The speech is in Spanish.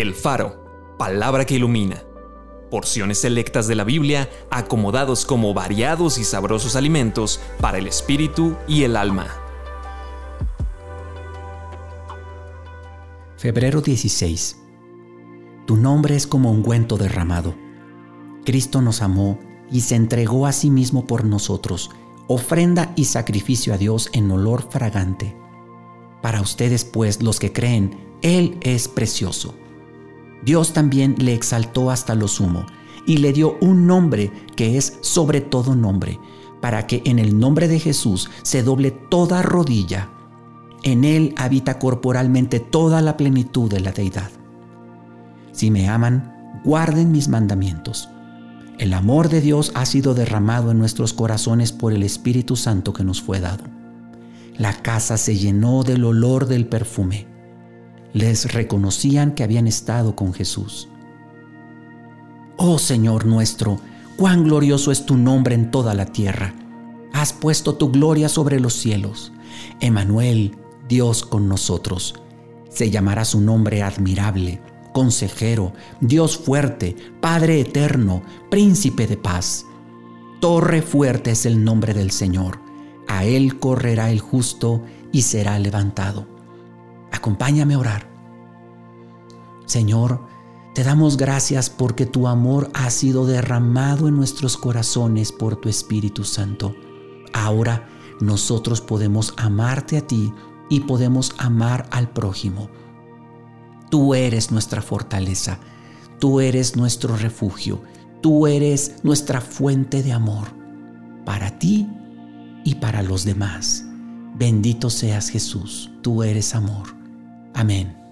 El Faro, palabra que ilumina. Porciones selectas de la Biblia acomodados como variados y sabrosos alimentos para el espíritu y el alma. Febrero 16. Tu nombre es como ungüento derramado. Cristo nos amó y se entregó a sí mismo por nosotros, ofrenda y sacrificio a Dios en olor fragante. Para ustedes, pues, los que creen, Él es precioso. Dios también le exaltó hasta lo sumo y le dio un nombre que es sobre todo nombre, para que en el nombre de Jesús se doble toda rodilla. En Él habita corporalmente toda la plenitud de la deidad. Si me aman, guarden mis mandamientos. El amor de Dios ha sido derramado en nuestros corazones por el Espíritu Santo que nos fue dado. La casa se llenó del olor del perfume les reconocían que habían estado con Jesús. Oh Señor nuestro, cuán glorioso es tu nombre en toda la tierra. Has puesto tu gloria sobre los cielos. Emanuel, Dios con nosotros. Se llamará su nombre admirable, consejero, Dios fuerte, Padre eterno, príncipe de paz. Torre fuerte es el nombre del Señor. A él correrá el justo y será levantado. Acompáñame a orar. Señor, te damos gracias porque tu amor ha sido derramado en nuestros corazones por tu Espíritu Santo. Ahora nosotros podemos amarte a ti y podemos amar al prójimo. Tú eres nuestra fortaleza, tú eres nuestro refugio, tú eres nuestra fuente de amor para ti y para los demás. Bendito seas Jesús, tú eres amor. Amén.